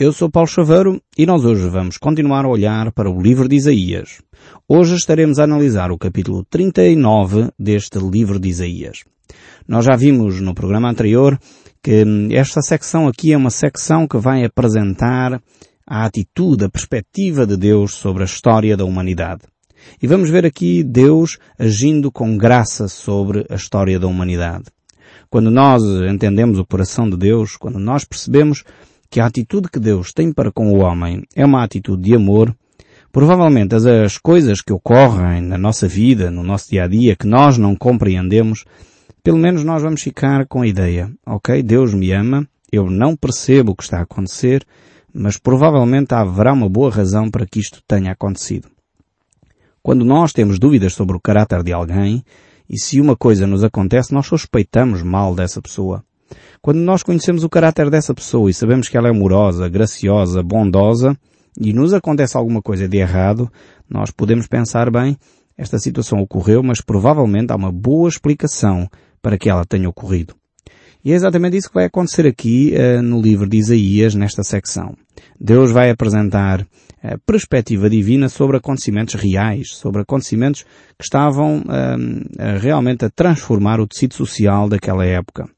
Eu sou Paulo Chaveiro e nós hoje vamos continuar a olhar para o livro de Isaías. Hoje estaremos a analisar o capítulo 39 deste livro de Isaías. Nós já vimos no programa anterior que esta secção aqui é uma secção que vai apresentar a atitude, a perspectiva de Deus sobre a história da humanidade. E vamos ver aqui Deus agindo com graça sobre a história da humanidade. Quando nós entendemos o coração de Deus, quando nós percebemos que a atitude que Deus tem para com o homem é uma atitude de amor, provavelmente as, as coisas que ocorrem na nossa vida, no nosso dia a dia, que nós não compreendemos, pelo menos nós vamos ficar com a ideia, ok, Deus me ama, eu não percebo o que está a acontecer, mas provavelmente haverá uma boa razão para que isto tenha acontecido. Quando nós temos dúvidas sobre o caráter de alguém, e se uma coisa nos acontece, nós suspeitamos mal dessa pessoa. Quando nós conhecemos o caráter dessa pessoa e sabemos que ela é amorosa, graciosa, bondosa, e nos acontece alguma coisa de errado, nós podemos pensar bem, esta situação ocorreu, mas provavelmente há uma boa explicação para que ela tenha ocorrido. E é exatamente isso que vai acontecer aqui uh, no livro de Isaías, nesta secção. Deus vai apresentar a perspectiva divina sobre acontecimentos reais, sobre acontecimentos que estavam uh, realmente a transformar o tecido social daquela época.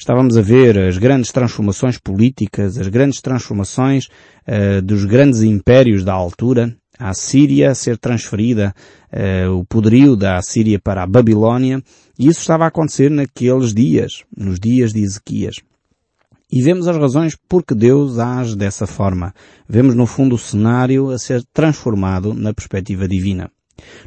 Estávamos a ver as grandes transformações políticas, as grandes transformações uh, dos grandes impérios da altura, a Síria a ser transferida, uh, o poderio da Síria para a Babilónia, e isso estava a acontecer naqueles dias, nos dias de Ezequias. E vemos as razões por que Deus age dessa forma. Vemos no fundo o cenário a ser transformado na perspectiva divina.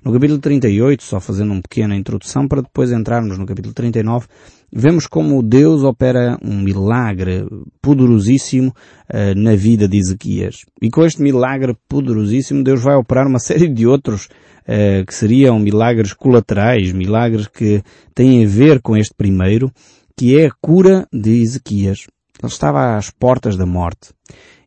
No capítulo 38, só fazendo uma pequena introdução para depois entrarmos no capítulo 39, vemos como Deus opera um milagre poderosíssimo uh, na vida de Ezequias. E com este milagre poderosíssimo, Deus vai operar uma série de outros uh, que seriam milagres colaterais, milagres que têm a ver com este primeiro, que é a cura de Ezequias. Ele estava às portas da morte.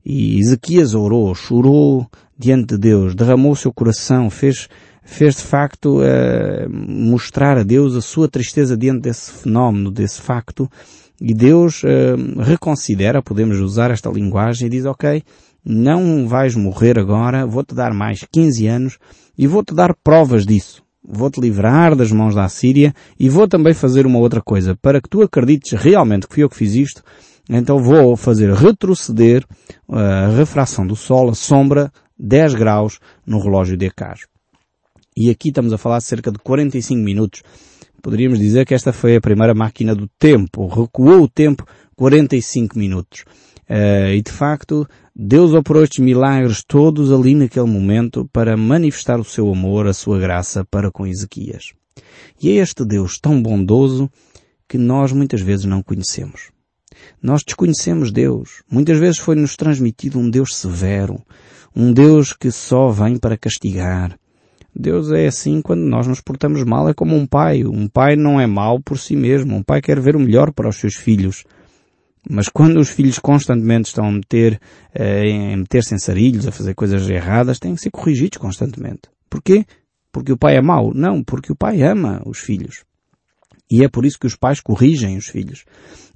E Ezequias orou, chorou diante de Deus, derramou o seu coração, fez fez de facto uh, mostrar a Deus a sua tristeza diante desse fenómeno, desse facto, e Deus uh, reconsidera, podemos usar esta linguagem, e diz, ok, não vais morrer agora, vou-te dar mais 15 anos e vou-te dar provas disso. Vou-te livrar das mãos da Síria e vou também fazer uma outra coisa. Para que tu acredites realmente que fui eu que fiz isto, então vou fazer retroceder eh, a refração do Sol, a sombra, 10 graus no relógio de Acas. E aqui estamos a falar de cerca de 45 minutos. Poderíamos dizer que esta foi a primeira máquina do tempo. Recuou o tempo 45 minutos. Uh, e de facto, Deus operou estes milagres todos ali naquele momento para manifestar o seu amor, a sua graça para com Ezequias. E é este Deus tão bondoso que nós muitas vezes não conhecemos. Nós desconhecemos Deus. Muitas vezes foi-nos transmitido um Deus severo, um Deus que só vem para castigar, Deus é assim quando nós nos portamos mal, é como um pai. Um pai não é mau por si mesmo. Um pai quer ver o melhor para os seus filhos. Mas quando os filhos constantemente estão a meter, eh, a meter-se em sarilhos, a fazer coisas erradas, têm que ser corrigidos constantemente. Porquê? Porque o pai é mau? Não, porque o pai ama os filhos. E é por isso que os pais corrigem os filhos.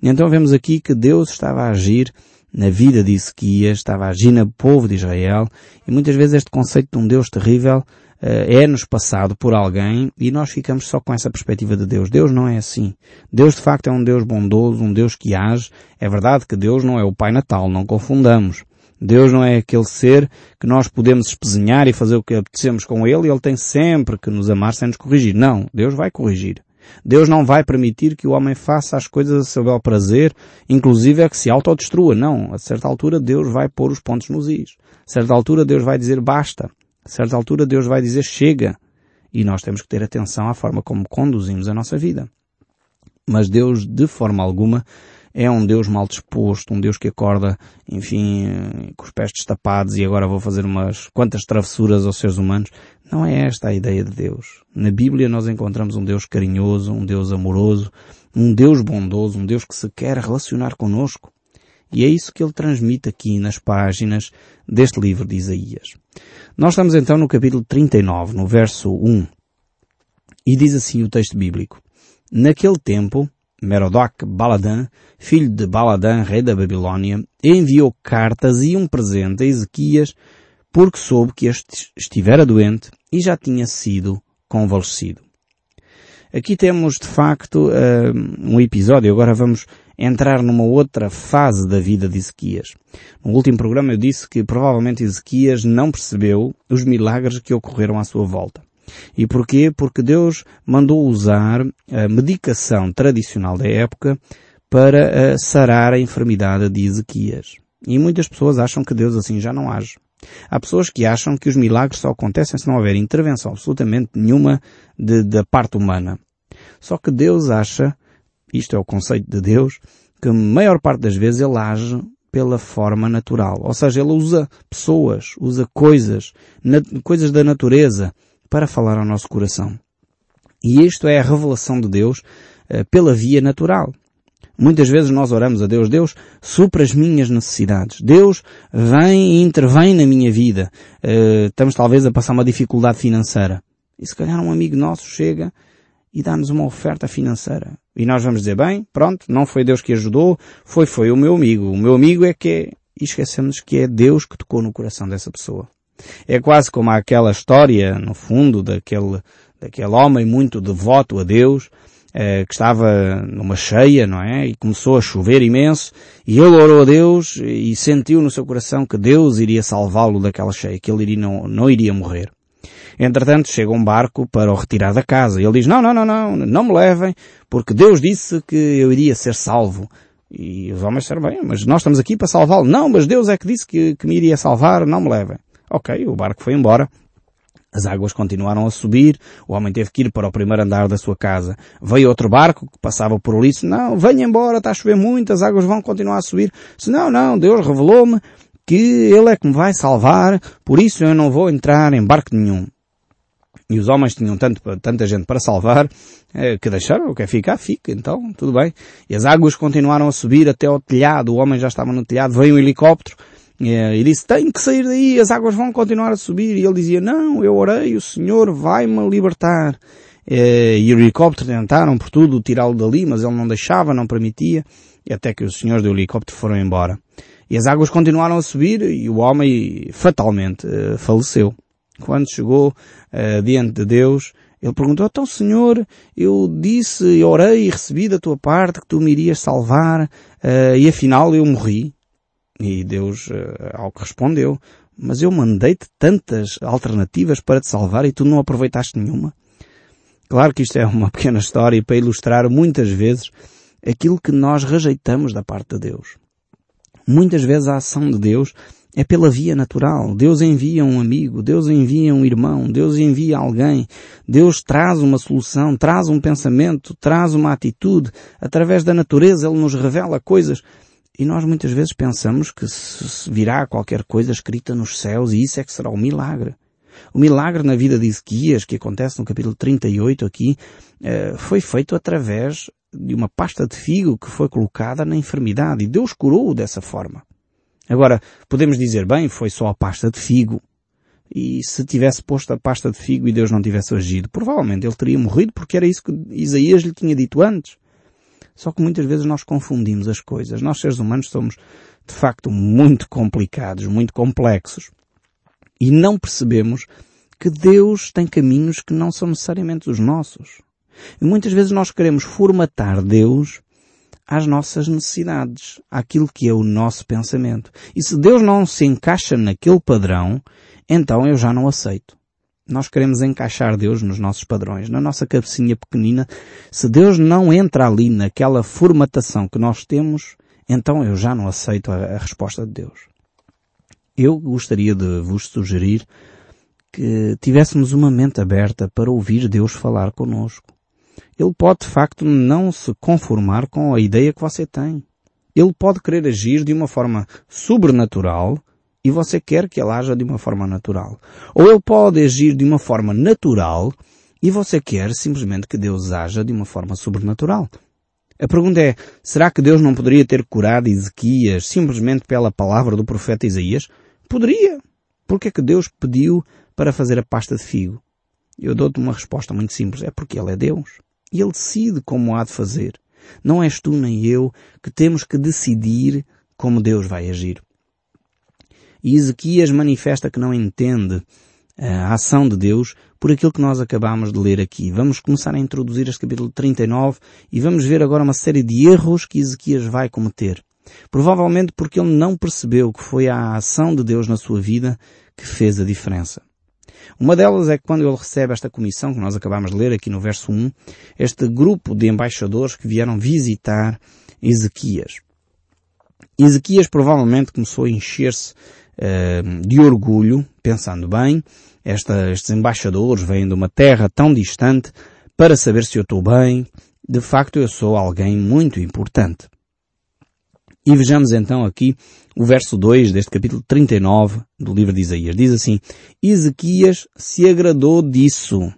Então vemos aqui que Deus estava a agir na vida de Ezequias, estava a agir no povo de Israel, e muitas vezes este conceito de um Deus terrível é-nos passado por alguém e nós ficamos só com essa perspectiva de Deus. Deus não é assim. Deus de facto é um Deus bondoso, um Deus que age. É verdade que Deus não é o Pai Natal, não confundamos. Deus não é aquele ser que nós podemos espezinhar e fazer o que apetecemos com Ele e Ele tem sempre que nos amar sem nos corrigir. Não, Deus vai corrigir. Deus não vai permitir que o homem faça as coisas a seu bel prazer, inclusive é que se autodestrua. Não, a certa altura Deus vai pôr os pontos nos is. A certa altura Deus vai dizer basta. A certa altura Deus vai dizer chega. E nós temos que ter atenção à forma como conduzimos a nossa vida. Mas Deus, de forma alguma, é um Deus mal disposto, um Deus que acorda, enfim, com os pés destapados e agora vou fazer umas quantas travessuras aos seres humanos. Não é esta a ideia de Deus. Na Bíblia nós encontramos um Deus carinhoso, um Deus amoroso, um Deus bondoso, um Deus que se quer relacionar conosco. E é isso que ele transmite aqui nas páginas deste livro de Isaías. Nós estamos então no capítulo 39, no verso 1. E diz assim o texto bíblico. Naquele tempo, Merodach Baladan, filho de Baladan, rei da Babilónia, enviou cartas e um presente a Ezequias porque soube que este estivera doente e já tinha sido convalescido. Aqui temos de facto eh, um episódio, agora vamos entrar numa outra fase da vida de Ezequias. No último programa eu disse que provavelmente Ezequias não percebeu os milagres que ocorreram à sua volta. E porquê? Porque Deus mandou usar a medicação tradicional da época para eh, sarar a enfermidade de Ezequias. E muitas pessoas acham que Deus assim já não age. Há pessoas que acham que os milagres só acontecem se não houver intervenção absolutamente nenhuma de, da parte humana. Só que Deus acha, isto é o conceito de Deus, que a maior parte das vezes ele age pela forma natural. Ou seja, ele usa pessoas, usa coisas, coisas da natureza, para falar ao nosso coração. E isto é a revelação de Deus uh, pela via natural. Muitas vezes nós oramos a Deus, Deus supra as minhas necessidades. Deus vem e intervém na minha vida. Uh, estamos talvez a passar uma dificuldade financeira. E se calhar um amigo nosso chega e dá-nos uma oferta financeira. E nós vamos dizer, bem, pronto, não foi Deus que ajudou, foi, foi o meu amigo. O meu amigo é que é... E esquecemos que é Deus que tocou no coração dessa pessoa. É quase como aquela história, no fundo, daquele, daquele homem muito devoto a Deus, eh, que estava numa cheia, não é? E começou a chover imenso, e ele orou a Deus e sentiu no seu coração que Deus iria salvá-lo daquela cheia, que ele iria, não, não iria morrer. Entretanto, chega um barco para o retirar da casa. E ele diz, não, não, não, não, não me levem, porque Deus disse que eu iria ser salvo. E os homens disseram, bem, mas nós estamos aqui para salvá-lo. Não, mas Deus é que disse que, que me iria salvar, não me levem. Ok, o barco foi embora. As águas continuaram a subir, o homem teve que ir para o primeiro andar da sua casa. Veio outro barco que passava por ali, disse, não, venha embora, está a chover muito, as águas vão continuar a subir. Disse, não, não, Deus revelou-me que Ele é que me vai salvar, por isso eu não vou entrar em barco nenhum. E os homens tinham tanto, tanta gente para salvar, eh, que deixaram, quer ficar, fica, então, tudo bem. E as águas continuaram a subir até ao telhado, o homem já estava no telhado, veio um helicóptero, é, e disse, tem que sair daí, as águas vão continuar a subir. E ele dizia, não, eu orei, o Senhor vai-me libertar. É, e o helicóptero tentaram por tudo tirá-lo dali, mas ele não deixava, não permitia, e até que os senhores do helicóptero foram embora. E as águas continuaram a subir e o homem fatalmente uh, faleceu. Quando chegou uh, diante de Deus, ele perguntou, então Senhor, eu disse, orei e recebi da tua parte que tu me irias salvar, uh, e afinal eu morri. E Deus ao que respondeu, mas eu mandei-te tantas alternativas para te salvar e tu não aproveitaste nenhuma. Claro que isto é uma pequena história para ilustrar muitas vezes aquilo que nós rejeitamos da parte de Deus. Muitas vezes a ação de Deus é pela via natural. Deus envia um amigo, Deus envia um irmão, Deus envia alguém, Deus traz uma solução, traz um pensamento, traz uma atitude. Através da natureza Ele nos revela coisas e nós muitas vezes pensamos que virá qualquer coisa escrita nos céus e isso é que será o milagre. O milagre na vida de Ezequias, que acontece no capítulo 38 aqui, eh, foi feito através de uma pasta de figo que foi colocada na enfermidade e Deus curou-o dessa forma. Agora, podemos dizer, bem, foi só a pasta de figo. E se tivesse posto a pasta de figo e Deus não tivesse agido, provavelmente ele teria morrido porque era isso que Isaías lhe tinha dito antes. Só que muitas vezes nós confundimos as coisas. Nós seres humanos somos de facto muito complicados, muito complexos. E não percebemos que Deus tem caminhos que não são necessariamente os nossos. E muitas vezes nós queremos formatar Deus às nossas necessidades, àquilo que é o nosso pensamento. E se Deus não se encaixa naquele padrão, então eu já não aceito. Nós queremos encaixar Deus nos nossos padrões, na nossa cabecinha pequenina. Se Deus não entra ali naquela formatação que nós temos, então eu já não aceito a, a resposta de Deus. Eu gostaria de vos sugerir que tivéssemos uma mente aberta para ouvir Deus falar conosco. Ele pode de facto não se conformar com a ideia que você tem. Ele pode querer agir de uma forma sobrenatural e você quer que ele haja de uma forma natural. Ou ele pode agir de uma forma natural e você quer simplesmente que Deus haja de uma forma sobrenatural. A pergunta é, será que Deus não poderia ter curado Ezequias simplesmente pela palavra do profeta Isaías? Poderia. Porque é que Deus pediu para fazer a pasta de figo? Eu dou-te uma resposta muito simples. É porque Ele é Deus. E Ele decide como há de fazer. Não és tu nem eu que temos que decidir como Deus vai agir. E Ezequias manifesta que não entende a ação de Deus por aquilo que nós acabamos de ler aqui. Vamos começar a introduzir este capítulo 39 e vamos ver agora uma série de erros que Ezequias vai cometer. Provavelmente porque ele não percebeu que foi a ação de Deus na sua vida que fez a diferença. Uma delas é que quando ele recebe esta comissão, que nós acabamos de ler aqui no verso 1, este grupo de embaixadores que vieram visitar Ezequias. Ezequias provavelmente começou a encher-se uh, de orgulho, pensando bem, esta, estes embaixadores vêm de uma terra tão distante para saber se eu estou bem. De facto, eu sou alguém muito importante. E vejamos então aqui o verso 2 deste capítulo 39 do livro de Isaías. Diz assim, Ezequias se agradou disso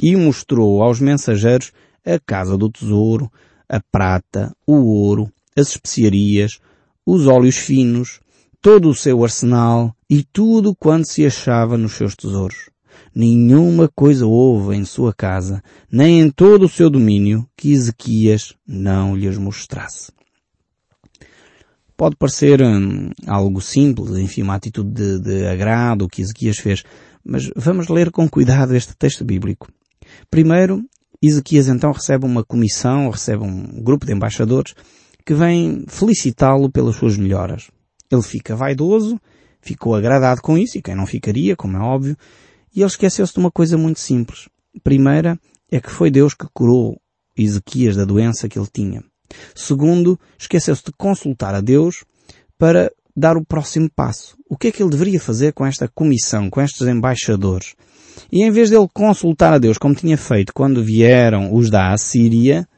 e mostrou aos mensageiros a casa do tesouro, a prata, o ouro, as especiarias, os óleos finos, todo o seu arsenal e tudo quanto se achava nos seus tesouros. Nenhuma coisa houve em sua casa, nem em todo o seu domínio, que Ezequias não lhes mostrasse. Pode parecer hum, algo simples, enfim, uma atitude de, de agrado que Ezequias fez, mas vamos ler com cuidado este texto bíblico. Primeiro, Ezequias então recebe uma comissão, recebe um grupo de embaixadores que vem felicitá-lo pelas suas melhoras. Ele fica vaidoso, ficou agradado com isso, e quem não ficaria, como é óbvio, e ele esqueceu-se de uma coisa muito simples. Primeira é que foi Deus que curou Ezequias da doença que ele tinha. Segundo, esqueceu-se de consultar a Deus para dar o próximo passo. O que é que ele deveria fazer com esta comissão, com estes embaixadores? E em vez dele consultar a Deus como tinha feito quando vieram os da Assíria,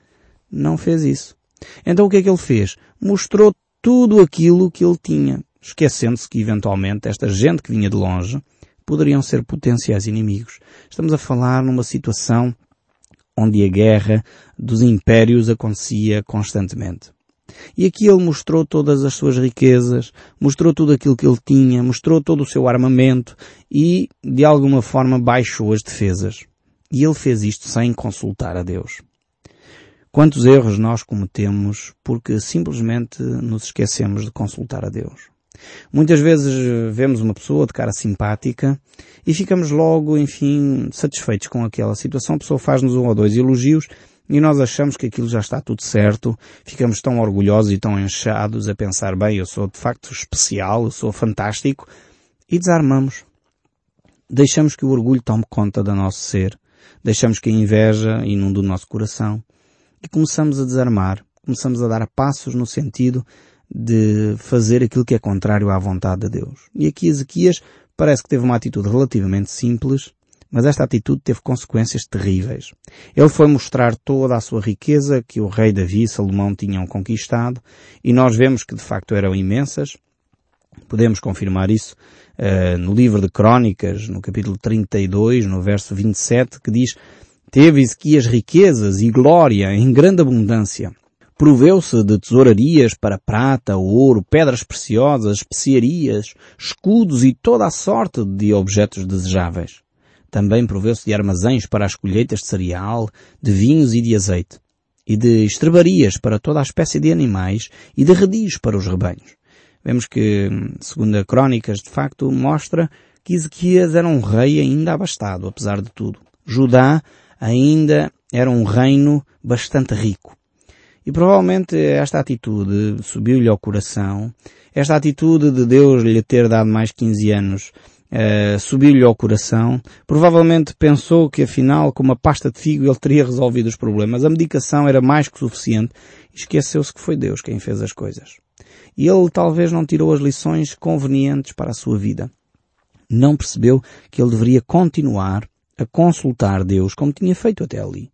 não fez isso. Então o que é que ele fez? Mostrou tudo aquilo que ele tinha, esquecendo-se que eventualmente esta gente que vinha de longe poderiam ser potenciais inimigos. Estamos a falar numa situação onde a guerra dos impérios acontecia constantemente. E aqui ele mostrou todas as suas riquezas, mostrou tudo aquilo que ele tinha, mostrou todo o seu armamento e, de alguma forma, baixou as defesas. E ele fez isto sem consultar a Deus. Quantos erros nós cometemos porque simplesmente nos esquecemos de consultar a Deus? Muitas vezes eh, vemos uma pessoa de cara simpática e ficamos logo, enfim, satisfeitos com aquela situação. A pessoa faz-nos um ou dois elogios e nós achamos que aquilo já está tudo certo, ficamos tão orgulhosos e tão enchados a pensar, bem, eu sou de facto especial, eu sou fantástico, e desarmamos. Deixamos que o orgulho tome conta do nosso ser, deixamos que a inveja inunde o nosso coração. E começamos a desarmar, começamos a dar passos no sentido de fazer aquilo que é contrário à vontade de Deus. E aqui Ezequias parece que teve uma atitude relativamente simples, mas esta atitude teve consequências terríveis. Ele foi mostrar toda a sua riqueza que o rei Davi e Salomão tinham conquistado, e nós vemos que de facto eram imensas. Podemos confirmar isso uh, no livro de Crônicas, no capítulo 32, no verso 27, que diz Teve Ezequias riquezas e glória em grande abundância Proveu-se de tesourarias para prata, ouro, pedras preciosas, especiarias, escudos e toda a sorte de objetos desejáveis. Também proveu-se de armazéns para as colheitas de cereal, de vinhos e de azeite, e de estrebarias para toda a espécie de animais e de redis para os rebanhos. Vemos que, segundo a Crónicas, de facto, mostra que Ezequias era um rei ainda abastado, apesar de tudo. Judá ainda era um reino bastante rico. E provavelmente esta atitude subiu-lhe ao coração, esta atitude de Deus lhe ter dado mais 15 anos uh, subiu-lhe ao coração, provavelmente pensou que afinal com uma pasta de figo ele teria resolvido os problemas. A medicação era mais que suficiente esqueceu-se que foi Deus quem fez as coisas. E ele talvez não tirou as lições convenientes para a sua vida. Não percebeu que ele deveria continuar a consultar Deus como tinha feito até ali.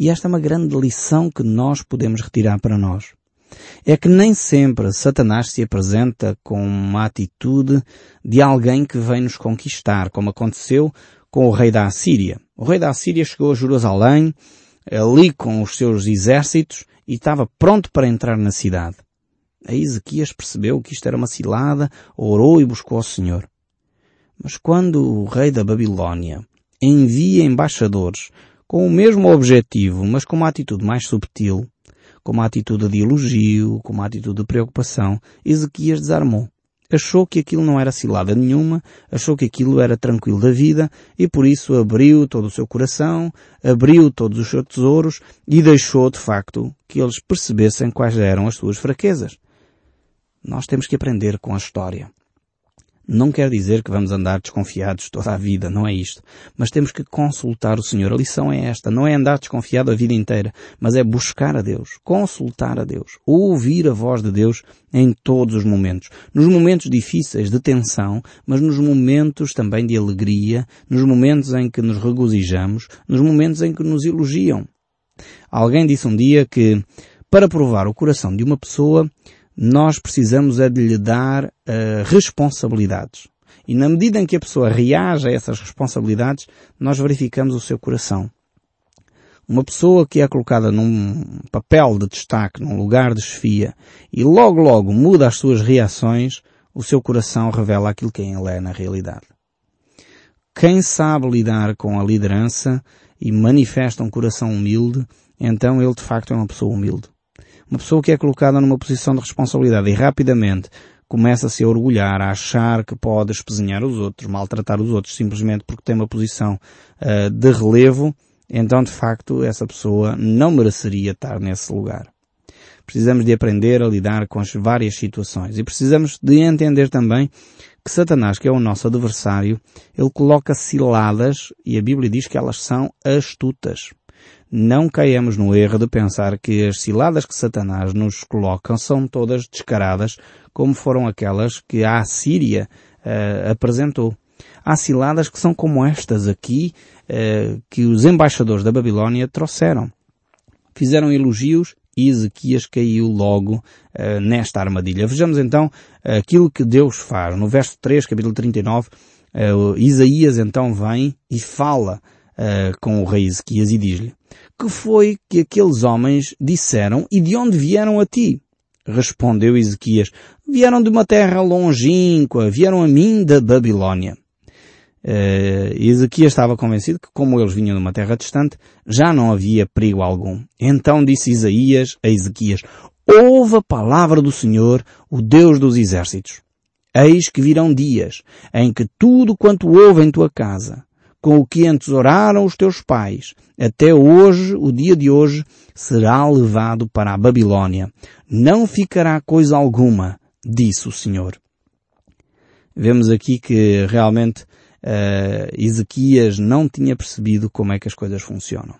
E esta é uma grande lição que nós podemos retirar para nós. É que nem sempre Satanás se apresenta com uma atitude de alguém que vem nos conquistar, como aconteceu com o rei da Assíria. O rei da Assíria chegou a Jerusalém, ali com os seus exércitos, e estava pronto para entrar na cidade. A Ezequias percebeu que isto era uma cilada, orou e buscou ao Senhor. Mas quando o rei da Babilônia envia embaixadores com o mesmo objetivo, mas com uma atitude mais subtil, com uma atitude de elogio, com uma atitude de preocupação, Ezequias desarmou. Achou que aquilo não era cilada nenhuma, achou que aquilo era tranquilo da vida e por isso abriu todo o seu coração, abriu todos os seus tesouros e deixou de facto que eles percebessem quais eram as suas fraquezas. Nós temos que aprender com a história. Não quer dizer que vamos andar desconfiados toda a vida, não é isto. Mas temos que consultar o Senhor. A lição é esta. Não é andar desconfiado a vida inteira, mas é buscar a Deus, consultar a Deus, ouvir a voz de Deus em todos os momentos. Nos momentos difíceis de tensão, mas nos momentos também de alegria, nos momentos em que nos regozijamos, nos momentos em que nos elogiam. Alguém disse um dia que para provar o coração de uma pessoa, nós precisamos é de lhe dar uh, responsabilidades. E na medida em que a pessoa reage a essas responsabilidades, nós verificamos o seu coração. Uma pessoa que é colocada num papel de destaque, num lugar de chefia, e logo logo muda as suas reações, o seu coração revela aquilo que ele é na realidade. Quem sabe lidar com a liderança e manifesta um coração humilde, então ele de facto é uma pessoa humilde. Uma pessoa que é colocada numa posição de responsabilidade e rapidamente começa-se a orgulhar, a achar que pode espezinhar os outros, maltratar os outros, simplesmente porque tem uma posição uh, de relevo, então de facto essa pessoa não mereceria estar nesse lugar. Precisamos de aprender a lidar com as várias situações e precisamos de entender também que Satanás, que é o nosso adversário, ele coloca ciladas e a Bíblia diz que elas são astutas não caiamos no erro de pensar que as ciladas que Satanás nos coloca são todas descaradas, como foram aquelas que a Assíria uh, apresentou. Há ciladas que são como estas aqui, uh, que os embaixadores da Babilónia trouxeram. Fizeram elogios e Ezequias caiu logo uh, nesta armadilha. Vejamos então aquilo que Deus faz. No verso 3, capítulo 39, Isaías então vem e fala com o rei Ezequias e diz-lhe, que foi que aqueles homens disseram e de onde vieram a ti? Respondeu Ezequias, vieram de uma terra longínqua, vieram a mim da Babilónia. Uh, Ezequias estava convencido que como eles vinham de uma terra distante, já não havia perigo algum. Então disse Isaías a Ezequias, ouve a palavra do Senhor, o Deus dos exércitos. Eis que virão dias em que tudo quanto houve em tua casa, com o que entesouraram os teus pais, até hoje, o dia de hoje, será levado para a Babilónia. Não ficará coisa alguma, disse o Senhor. Vemos aqui que realmente uh, Ezequias não tinha percebido como é que as coisas funcionam.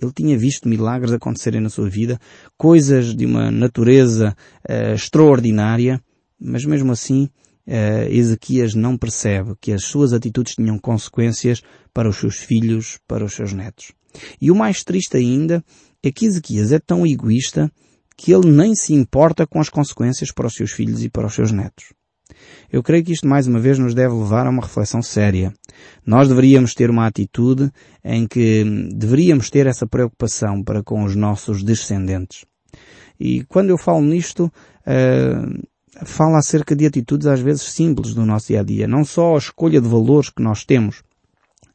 Ele tinha visto milagres acontecerem na sua vida, coisas de uma natureza uh, extraordinária, mas mesmo assim uh, Ezequias não percebe que as suas atitudes tinham consequências para os seus filhos, para os seus netos. E o mais triste ainda é que Ezequias é tão egoísta que ele nem se importa com as consequências para os seus filhos e para os seus netos. Eu creio que isto mais uma vez nos deve levar a uma reflexão séria. Nós deveríamos ter uma atitude em que deveríamos ter essa preocupação para com os nossos descendentes. E quando eu falo nisto, uh, fala acerca de atitudes às vezes simples do nosso dia a dia. Não só a escolha de valores que nós temos,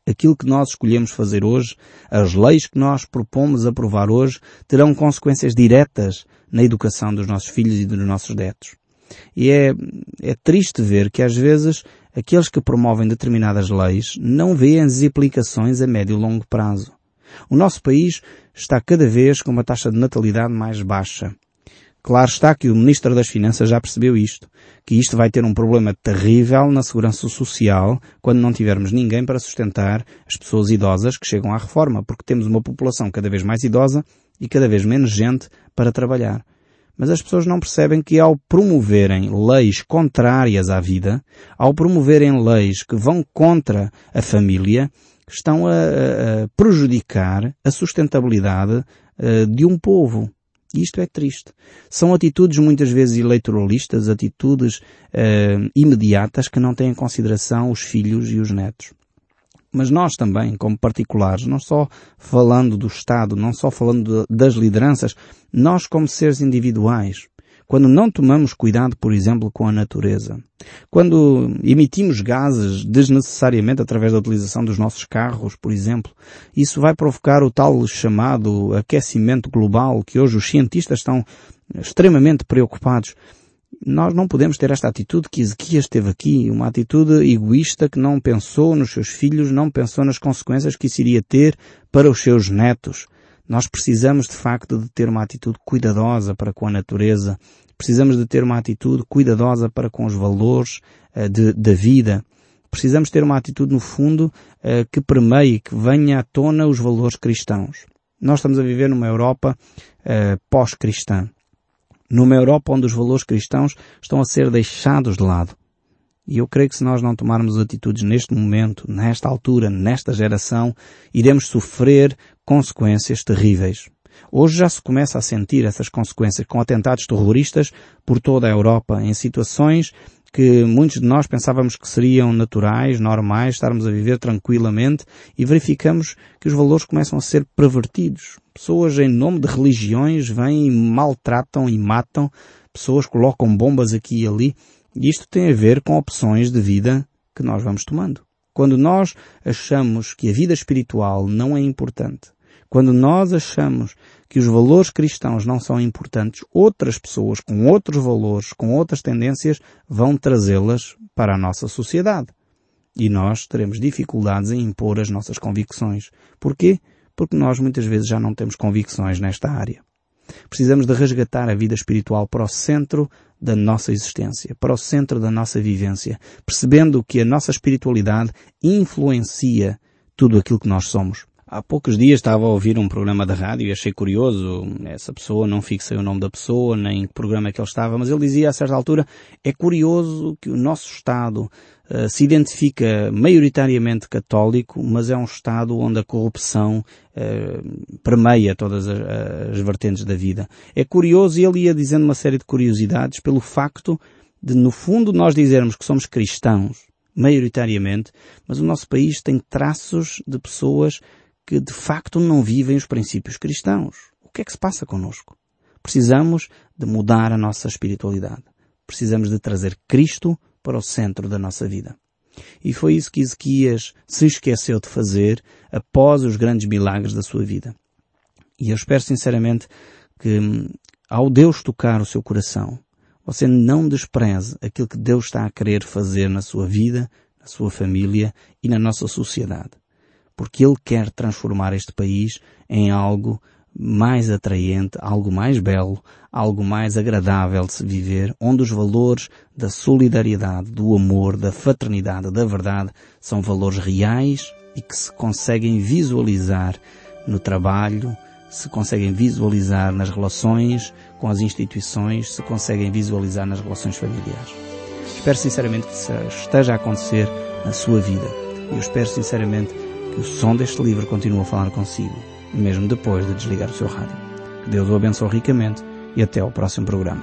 aquilo que nós escolhemos fazer hoje, as leis que nós propomos aprovar hoje, terão consequências diretas na educação dos nossos filhos e dos nossos netos. E é, é triste ver que às vezes aqueles que promovem determinadas leis não veem as implicações a médio e longo prazo. O nosso país está cada vez com uma taxa de natalidade mais baixa. Claro está que o Ministro das Finanças já percebeu isto, que isto vai ter um problema terrível na segurança social quando não tivermos ninguém para sustentar as pessoas idosas que chegam à reforma, porque temos uma população cada vez mais idosa e cada vez menos gente para trabalhar. Mas as pessoas não percebem que ao promoverem leis contrárias à vida, ao promoverem leis que vão contra a família, estão a, a prejudicar a sustentabilidade uh, de um povo. Isto é triste. São atitudes muitas vezes eleitoralistas, atitudes uh, imediatas que não têm em consideração os filhos e os netos. Mas nós também, como particulares, não só falando do Estado, não só falando de, das lideranças, nós como seres individuais, quando não tomamos cuidado, por exemplo, com a natureza, quando emitimos gases desnecessariamente através da utilização dos nossos carros, por exemplo, isso vai provocar o tal chamado aquecimento global que hoje os cientistas estão extremamente preocupados. Nós não podemos ter esta atitude que Ezequias teve aqui, uma atitude egoísta que não pensou nos seus filhos, não pensou nas consequências que isso iria ter para os seus netos. Nós precisamos de facto de ter uma atitude cuidadosa para com a natureza, precisamos de ter uma atitude cuidadosa para com os valores uh, de, da vida. Precisamos ter uma atitude, no fundo, uh, que permeie, que venha à tona os valores cristãos. Nós estamos a viver numa Europa uh, pós-cristã. Numa Europa onde os valores cristãos estão a ser deixados de lado. E eu creio que se nós não tomarmos atitudes neste momento, nesta altura, nesta geração, iremos sofrer consequências terríveis. Hoje já se começa a sentir essas consequências com atentados terroristas por toda a Europa, em situações que muitos de nós pensávamos que seriam naturais, normais, estarmos a viver tranquilamente e verificamos que os valores começam a ser pervertidos. Pessoas em nome de religiões vêm e maltratam e matam, pessoas colocam bombas aqui e ali isto tem a ver com opções de vida que nós vamos tomando. Quando nós achamos que a vida espiritual não é importante, quando nós achamos que os valores cristãos não são importantes, outras pessoas com outros valores, com outras tendências, vão trazê-las para a nossa sociedade. E nós teremos dificuldades em impor as nossas convicções. Porquê? Porque nós muitas vezes já não temos convicções nesta área. Precisamos de resgatar a vida espiritual para o centro da nossa existência, para o centro da nossa vivência, percebendo que a nossa espiritualidade influencia tudo aquilo que nós somos. Há poucos dias estava a ouvir um programa da rádio e achei curioso. Essa pessoa, não fixei o nome da pessoa, nem em que programa é que ele estava, mas ele dizia a certa altura, é curioso que o nosso Estado uh, se identifica maioritariamente católico, mas é um Estado onde a corrupção uh, permeia todas as, as vertentes da vida. É curioso e ele ia dizendo uma série de curiosidades pelo facto de, no fundo, nós dizermos que somos cristãos, maioritariamente, mas o nosso país tem traços de pessoas que de facto não vivem os princípios cristãos. O que é que se passa connosco? Precisamos de mudar a nossa espiritualidade. Precisamos de trazer Cristo para o centro da nossa vida. E foi isso que Ezequias se esqueceu de fazer após os grandes milagres da sua vida. E eu espero sinceramente que ao Deus tocar o seu coração, você não despreze aquilo que Deus está a querer fazer na sua vida, na sua família e na nossa sociedade porque Ele quer transformar este país em algo mais atraente, algo mais belo, algo mais agradável de se viver, onde os valores da solidariedade, do amor, da fraternidade, da verdade são valores reais e que se conseguem visualizar no trabalho, se conseguem visualizar nas relações com as instituições, se conseguem visualizar nas relações familiares. Espero sinceramente que isso esteja a acontecer na sua vida. E eu espero sinceramente o som deste livro continue a falar consigo, mesmo depois de desligar o seu rádio. Que Deus o abençoe ricamente e até ao próximo programa.